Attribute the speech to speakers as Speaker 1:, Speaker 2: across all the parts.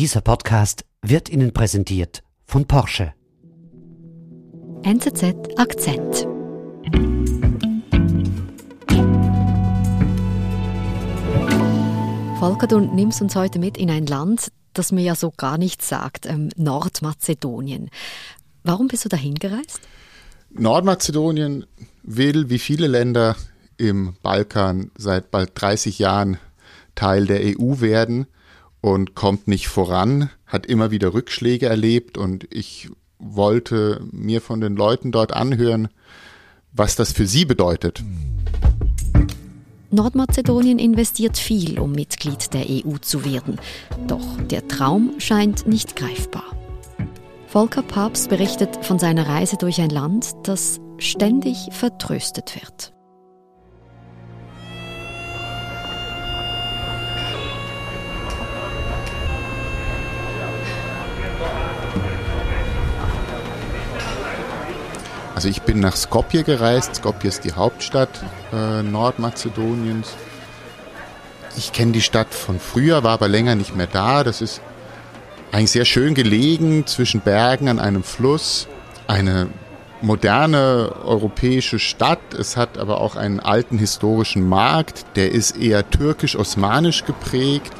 Speaker 1: Dieser Podcast wird Ihnen präsentiert von Porsche.
Speaker 2: NZZ Akzent. Volker, du nimmst uns heute mit in ein Land, das mir ja so gar nichts sagt, ähm, Nordmazedonien. Warum bist du dahin gereist?
Speaker 3: Nordmazedonien will, wie viele Länder im Balkan, seit bald 30 Jahren Teil der EU werden und kommt nicht voran, hat immer wieder Rückschläge erlebt und ich wollte mir von den Leuten dort anhören, was das für sie bedeutet.
Speaker 2: Nordmazedonien investiert viel, um Mitglied der EU zu werden. Doch der Traum scheint nicht greifbar. Volker Papst berichtet von seiner Reise durch ein Land, das ständig vertröstet wird.
Speaker 3: Also ich bin nach Skopje gereist. Skopje ist die Hauptstadt äh, Nordmazedoniens. Ich kenne die Stadt von früher, war aber länger nicht mehr da. Das ist eigentlich sehr schön gelegen zwischen Bergen an einem Fluss. Eine moderne europäische Stadt. Es hat aber auch einen alten historischen Markt. Der ist eher türkisch-osmanisch geprägt.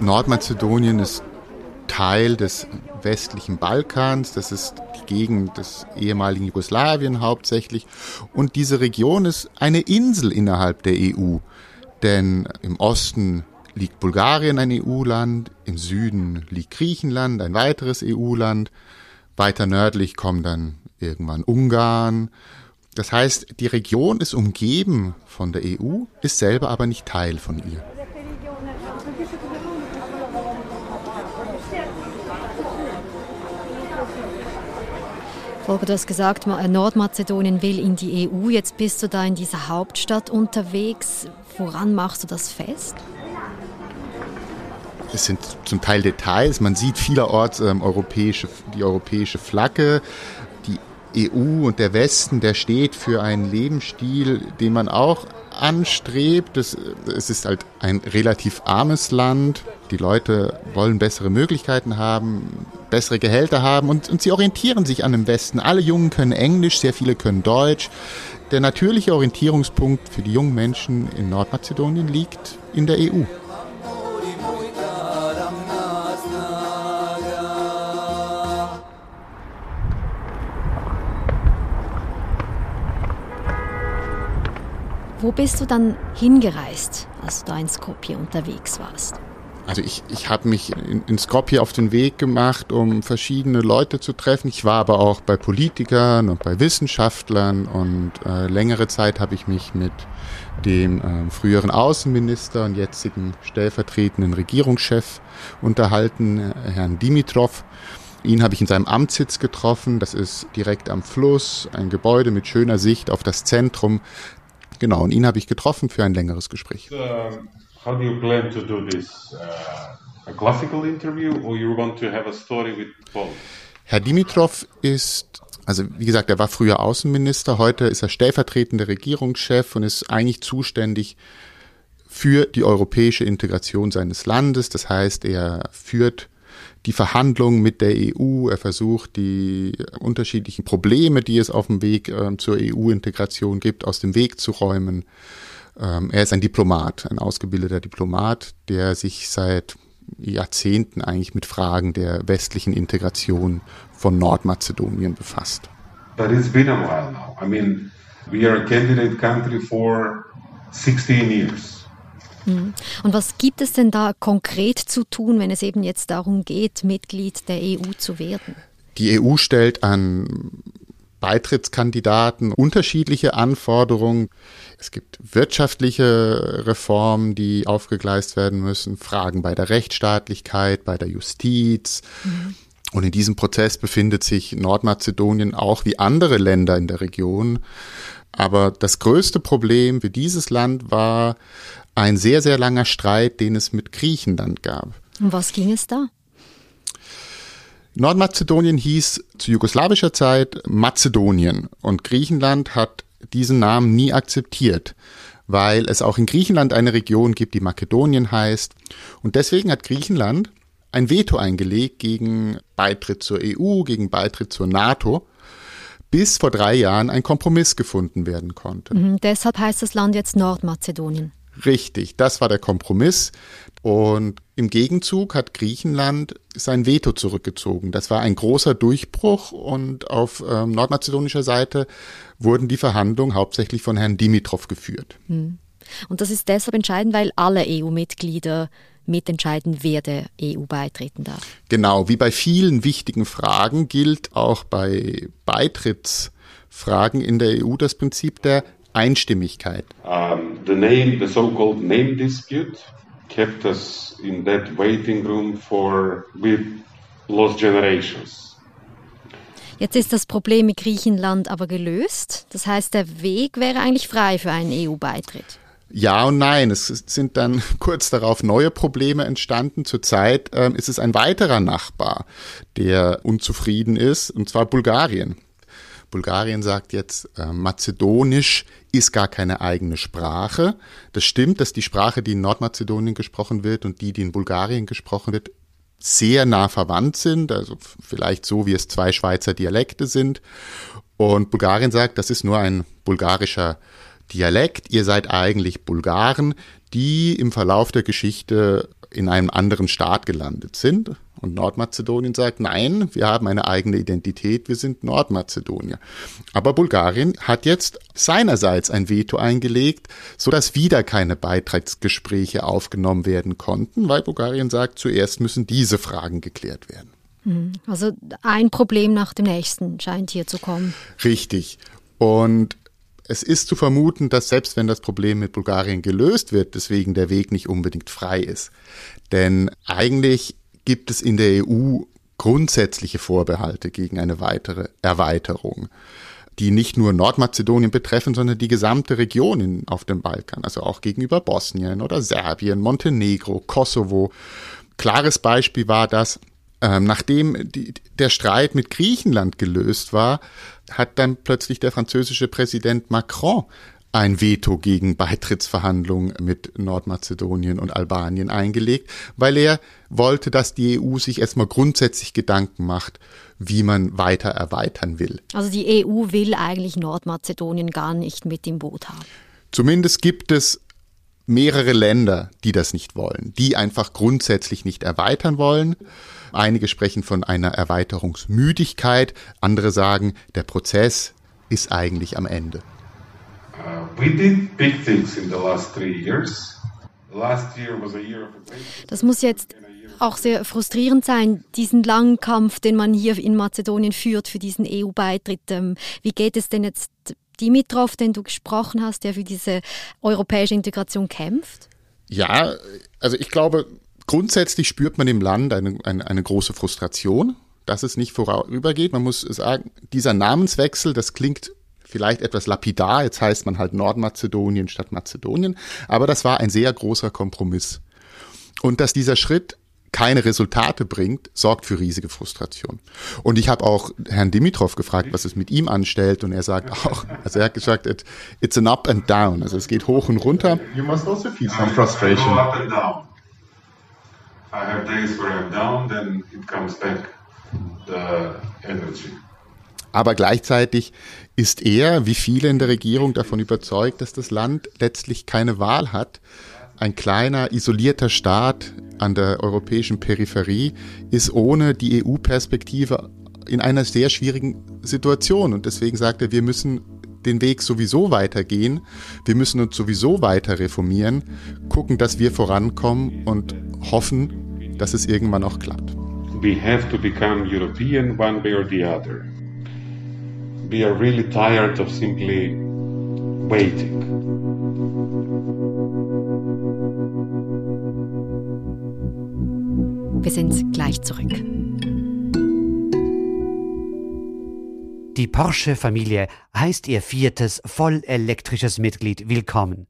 Speaker 3: Nordmazedonien ist Teil des westlichen Balkans. Das ist die Gegend des ehemaligen Jugoslawien hauptsächlich. Und diese Region ist eine Insel innerhalb der EU. Denn im Osten liegt Bulgarien, ein EU-Land, im Süden liegt Griechenland, ein weiteres EU-Land. Weiter nördlich kommt dann irgendwann Ungarn. Das heißt, die Region ist umgeben von der EU, ist selber aber nicht Teil von ihr.
Speaker 2: Volker, du hast gesagt, Nordmazedonien will in die EU. Jetzt bist du da in dieser Hauptstadt unterwegs. Woran machst du das fest?
Speaker 3: Es sind zum Teil Details. Man sieht vielerorts ähm, europäische, die europäische Flagge. Die EU und der Westen, der steht für einen Lebensstil, den man auch anstrebt. Es, es ist halt ein relativ armes Land. Die Leute wollen bessere Möglichkeiten haben, bessere Gehälter haben und, und sie orientieren sich an dem Westen. Alle Jungen können Englisch, sehr viele können Deutsch. Der natürliche Orientierungspunkt für die jungen Menschen in Nordmazedonien liegt in der EU.
Speaker 2: Wo bist du dann hingereist, als du da in Skopje unterwegs warst?
Speaker 3: Also ich, ich habe mich in, in Skopje auf den Weg gemacht, um verschiedene Leute zu treffen. Ich war aber auch bei Politikern und bei Wissenschaftlern und äh, längere Zeit habe ich mich mit dem äh, früheren Außenminister und jetzigen stellvertretenden Regierungschef unterhalten, Herrn Dimitrov. Ihn habe ich in seinem Amtssitz getroffen. Das ist direkt am Fluss, ein Gebäude mit schöner Sicht auf das Zentrum. Genau, und ihn habe ich getroffen für ein längeres Gespräch.
Speaker 4: Uh, how do you plan to do this? Uh, a classical interview or you want to have a story with Paul?
Speaker 3: Herr Dimitrov ist, also wie gesagt, er war früher Außenminister, heute ist er stellvertretender Regierungschef und ist eigentlich zuständig für die europäische Integration seines Landes. Das heißt, er führt die Verhandlungen mit der EU, er versucht die unterschiedlichen Probleme, die es auf dem Weg äh, zur EU-Integration gibt, aus dem Weg zu räumen. Ähm, er ist ein Diplomat, ein ausgebildeter Diplomat, der sich seit Jahrzehnten eigentlich mit Fragen der westlichen Integration von Nordmazedonien befasst.
Speaker 4: But it's been a while now. I mean, we are a candidate country for 16 years.
Speaker 2: Mhm. Und was gibt es denn da konkret zu tun, wenn es eben jetzt darum geht, Mitglied der EU zu werden?
Speaker 3: Die EU stellt an Beitrittskandidaten unterschiedliche Anforderungen. Es gibt wirtschaftliche Reformen, die aufgegleist werden müssen, Fragen bei der Rechtsstaatlichkeit, bei der Justiz. Mhm. Und in diesem Prozess befindet sich Nordmazedonien auch wie andere Länder in der Region. Aber das größte Problem für dieses Land war ein sehr, sehr langer Streit, den es mit Griechenland gab.
Speaker 2: Um was ging es da?
Speaker 3: Nordmazedonien hieß zu jugoslawischer Zeit Mazedonien und Griechenland hat diesen Namen nie akzeptiert, weil es auch in Griechenland eine Region gibt, die Makedonien heißt. Und deswegen hat Griechenland ein Veto eingelegt gegen Beitritt zur EU, gegen Beitritt zur NATO, bis vor drei Jahren ein Kompromiss gefunden werden konnte.
Speaker 2: Mhm, deshalb heißt das Land jetzt Nordmazedonien.
Speaker 3: Richtig, das war der Kompromiss. Und im Gegenzug hat Griechenland sein Veto zurückgezogen. Das war ein großer Durchbruch und auf ähm, nordmazedonischer Seite wurden die Verhandlungen hauptsächlich von Herrn Dimitrov geführt.
Speaker 2: Mhm. Und das ist deshalb entscheidend, weil alle EU-Mitglieder mitentscheiden, wer der EU beitreten darf.
Speaker 3: Genau, wie bei vielen wichtigen Fragen gilt auch bei Beitrittsfragen in der EU das Prinzip der Einstimmigkeit.
Speaker 4: Um, the name, the so-called name dispute, kept us in that waiting room for with lost generations.
Speaker 2: Jetzt ist das Problem mit Griechenland aber gelöst. Das heißt, der Weg wäre eigentlich frei für einen EU-Beitritt.
Speaker 3: Ja und nein. Es sind dann kurz darauf neue Probleme entstanden. Zurzeit ähm, ist es ein weiterer Nachbar, der unzufrieden ist, und zwar Bulgarien. Bulgarien sagt jetzt, äh, Mazedonisch ist gar keine eigene Sprache. Das stimmt, dass die Sprache, die in Nordmazedonien gesprochen wird und die, die in Bulgarien gesprochen wird, sehr nah verwandt sind, also vielleicht so, wie es zwei Schweizer Dialekte sind. Und Bulgarien sagt, das ist nur ein bulgarischer Dialekt. Ihr seid eigentlich Bulgaren, die im Verlauf der Geschichte in einem anderen Staat gelandet sind. Und Nordmazedonien sagt, nein, wir haben eine eigene Identität, wir sind Nordmazedonier. Aber Bulgarien hat jetzt seinerseits ein Veto eingelegt, sodass wieder keine Beitrittsgespräche aufgenommen werden konnten, weil Bulgarien sagt, zuerst müssen diese Fragen geklärt werden.
Speaker 2: Hm, also ein Problem nach dem nächsten scheint hier zu kommen.
Speaker 3: Richtig. Und es ist zu vermuten, dass selbst wenn das Problem mit Bulgarien gelöst wird, deswegen der Weg nicht unbedingt frei ist. Denn eigentlich gibt es in der EU grundsätzliche Vorbehalte gegen eine weitere Erweiterung, die nicht nur Nordmazedonien betreffen, sondern die gesamte Region in, auf dem Balkan, also auch gegenüber Bosnien oder Serbien, Montenegro, Kosovo. Klares Beispiel war das, ähm, nachdem die, der Streit mit Griechenland gelöst war, hat dann plötzlich der französische Präsident Macron ein Veto gegen Beitrittsverhandlungen mit Nordmazedonien und Albanien eingelegt, weil er wollte, dass die EU sich erstmal grundsätzlich Gedanken macht, wie man weiter erweitern will.
Speaker 2: Also die EU will eigentlich Nordmazedonien gar nicht mit im Boot haben.
Speaker 3: Zumindest gibt es mehrere Länder, die das nicht wollen, die einfach grundsätzlich nicht erweitern wollen. Einige sprechen von einer Erweiterungsmüdigkeit, andere sagen, der Prozess ist eigentlich am Ende.
Speaker 2: Das muss jetzt auch sehr frustrierend sein, diesen langen Kampf, den man hier in Mazedonien führt für diesen EU-Beitritt. Ähm, wie geht es denn jetzt Dimitrov, den du gesprochen hast, der für diese europäische Integration kämpft?
Speaker 3: Ja, also ich glaube, grundsätzlich spürt man im Land eine, eine, eine große Frustration, dass es nicht vorübergeht. Man muss sagen, dieser Namenswechsel, das klingt vielleicht etwas lapidar, jetzt heißt man halt Nordmazedonien statt Mazedonien, aber das war ein sehr großer Kompromiss. Und dass dieser Schritt keine Resultate bringt, sorgt für riesige Frustration. Und ich habe auch Herrn Dimitrov gefragt, was es mit ihm anstellt, und er sagt auch, also er hat gesagt, it, it's an up and down, also es geht hoch und runter.
Speaker 5: You must also feel some frustration.
Speaker 4: Up and down. I have days where I'm down, then it comes back the energy.
Speaker 3: Aber gleichzeitig ist er, wie viele in der Regierung, davon überzeugt, dass das Land letztlich keine Wahl hat. Ein kleiner, isolierter Staat an der europäischen Peripherie ist ohne die EU-Perspektive in einer sehr schwierigen Situation. Und deswegen sagt er, wir müssen den Weg sowieso weitergehen. Wir müssen uns sowieso weiter reformieren, gucken, dass wir vorankommen und hoffen, dass es irgendwann auch klappt.
Speaker 4: We have to become European one way or the other we are really tired of simply waiting.
Speaker 2: Wir sind gleich zurück.
Speaker 1: Die Porsche-Familie heißt ihr viertes vollelektrisches Mitglied willkommen.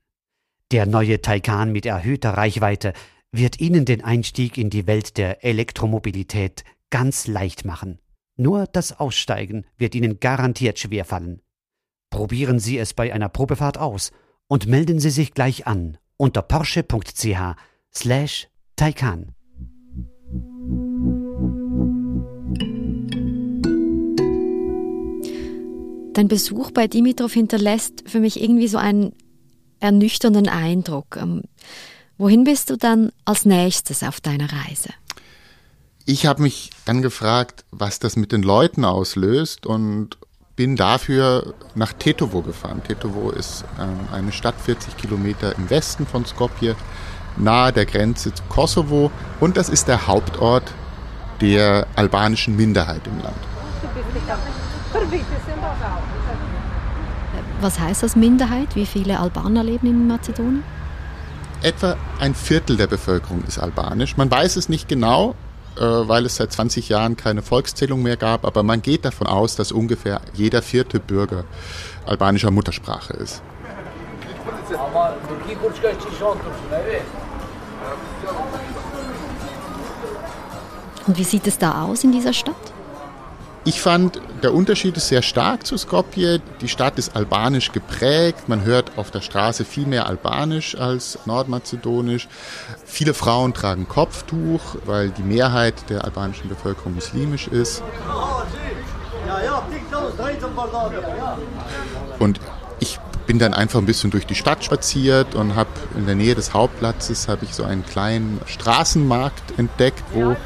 Speaker 1: Der neue Taycan mit erhöhter Reichweite wird Ihnen den Einstieg in die Welt der Elektromobilität ganz leicht machen. Nur das Aussteigen wird Ihnen garantiert schwerfallen. Probieren Sie es bei einer Probefahrt aus und melden Sie sich gleich an unter porsche.ch slash Taycan.
Speaker 2: Dein Besuch bei Dimitrov hinterlässt für mich irgendwie so einen ernüchternden Eindruck. Ähm, wohin bist du dann als nächstes auf deiner Reise?
Speaker 3: Ich habe mich dann gefragt, was das mit den Leuten auslöst und bin dafür nach Tetovo gefahren. Tetovo ist ähm, eine Stadt 40 Kilometer im Westen von Skopje, nahe der Grenze zu Kosovo und das ist der Hauptort der albanischen Minderheit im Land.
Speaker 2: Was heißt das Minderheit? Wie viele Albaner leben in Mazedonien?
Speaker 3: Etwa ein Viertel der Bevölkerung ist albanisch. Man weiß es nicht genau, äh, weil es seit 20 Jahren keine Volkszählung mehr gab, aber man geht davon aus, dass ungefähr jeder vierte Bürger albanischer Muttersprache ist.
Speaker 2: Und wie sieht es da aus in dieser Stadt?
Speaker 3: Ich fand, der Unterschied ist sehr stark zu Skopje. Die Stadt ist albanisch geprägt. Man hört auf der Straße viel mehr albanisch als nordmazedonisch. Viele Frauen tragen Kopftuch, weil die Mehrheit der albanischen Bevölkerung muslimisch ist. Und ich bin dann einfach ein bisschen durch die Stadt spaziert und habe in der Nähe des Hauptplatzes habe ich so einen kleinen Straßenmarkt entdeckt, wo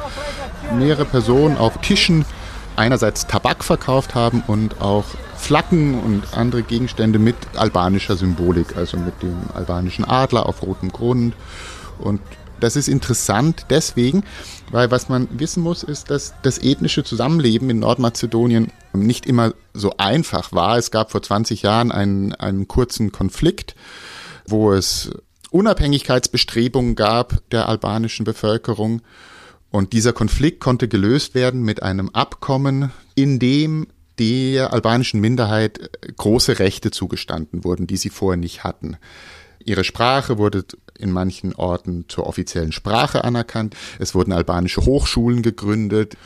Speaker 3: mehrere Personen auf Tischen einerseits Tabak verkauft haben und auch Flaggen und andere Gegenstände mit albanischer Symbolik, also mit dem albanischen Adler auf rotem Grund. Und das ist interessant deswegen, weil was man wissen muss, ist, dass das ethnische Zusammenleben in Nordmazedonien nicht immer so einfach war. Es gab vor 20 Jahren einen, einen kurzen Konflikt, wo es Unabhängigkeitsbestrebungen gab der albanischen Bevölkerung und dieser Konflikt konnte gelöst werden mit einem Abkommen, in dem der albanischen Minderheit große Rechte zugestanden wurden, die sie vorher nicht hatten. Ihre Sprache wurde in manchen Orten zur offiziellen Sprache anerkannt. Es wurden albanische Hochschulen gegründet.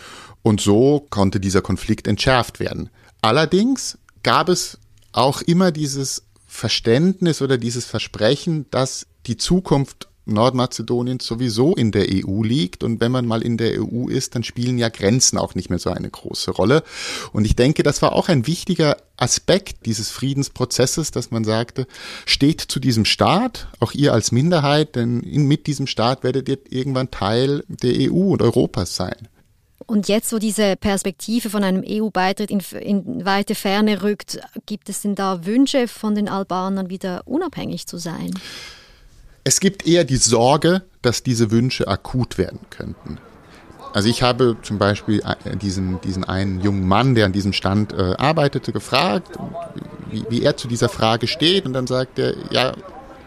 Speaker 3: Und so konnte dieser Konflikt entschärft werden. Allerdings gab es auch immer dieses Verständnis oder dieses Versprechen, dass die Zukunft Nordmazedonien sowieso in der EU liegt. Und wenn man mal in der EU ist, dann spielen ja Grenzen auch nicht mehr so eine große Rolle. Und ich denke, das war auch ein wichtiger Aspekt dieses Friedensprozesses, dass man sagte, steht zu diesem Staat, auch ihr als Minderheit, denn mit diesem Staat werdet ihr irgendwann Teil der EU und Europas sein.
Speaker 2: Und jetzt, wo diese Perspektive von einem EU-Beitritt in, in, weite Ferne rückt, gibt es denn da Wünsche von den Albanern, wieder unabhängig zu sein?
Speaker 3: Es gibt eher die Sorge, dass diese Wünsche akut werden könnten. Also ich habe zum Beispiel äh, diesen, diesen einen jungen Mann, der an diesem Stand äh, arbeitete, gefragt, wie, wie er zu dieser Frage steht. Und dann sagt er, ja,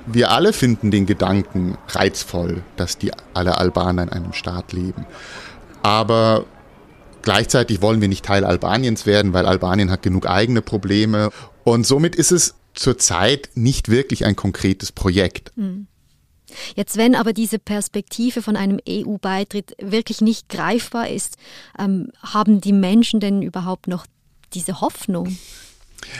Speaker 3: wir alle finden den Gedanken reizvoll, dass die alle Albaner in einem Staat leben. Aber gleichzeitig wollen wir nicht Teil Albaniens werden, weil Albanien hat genug eigene Probleme. Und somit ist es zurzeit nicht wirklich ein konkretes Projekt. Mhm.
Speaker 2: Jetzt, wenn aber diese Perspektive von einem EU-Beitritt wirklich nicht greifbar ist, ähm, haben die Menschen denn überhaupt noch diese Hoffnung?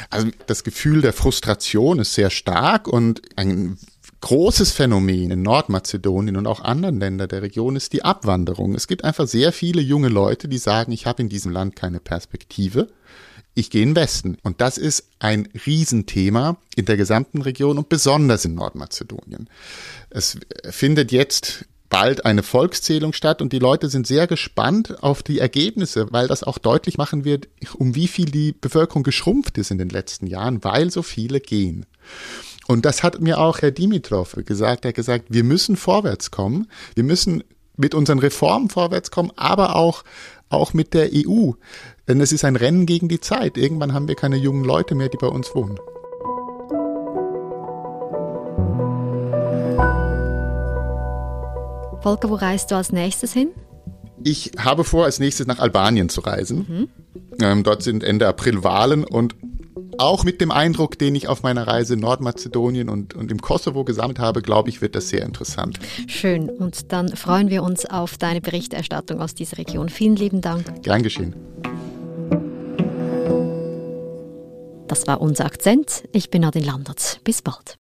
Speaker 3: Also das Gefühl der Frustration ist sehr stark und ein großes Phänomen in Nordmazedonien und auch anderen Ländern der Region ist die Abwanderung. Es gibt einfach sehr viele junge Leute, die sagen, ich habe in diesem Land keine Perspektive ich gehe in den Westen. Und das ist ein Riesenthema in der gesamten Region und besonders in Nordmazedonien. Es findet jetzt bald eine Volkszählung statt und die Leute sind sehr gespannt auf die Ergebnisse, weil das auch deutlich machen wird, um wie viel die Bevölkerung geschrumpft ist in den letzten Jahren, weil so viele gehen. Und das hat mir auch Herr Dimitrov gesagt. Er hat gesagt, wir müssen vorwärts kommen. Wir müssen mit unseren Reformen vorwärts kommen, aber auch, auch mit der EU. Denn es ist ein Rennen gegen die Zeit. Irgendwann haben wir keine jungen Leute mehr, die bei uns wohnen.
Speaker 2: Volker, wo reist du als nächstes hin?
Speaker 3: Ich habe vor, als nächstes nach Albanien zu reisen. Mhm. Ähm, dort sind Ende April Wahlen und auch mit dem Eindruck, den ich auf meiner Reise in Nordmazedonien und, und im Kosovo gesammelt habe, glaube ich, wird das sehr interessant.
Speaker 2: Schön. Und dann freuen wir uns auf deine Berichterstattung aus dieser Region. Vielen lieben Dank.
Speaker 3: Gern geschehen.
Speaker 2: Das war unser Akzent. Ich bin Nadine Landert. Bis bald.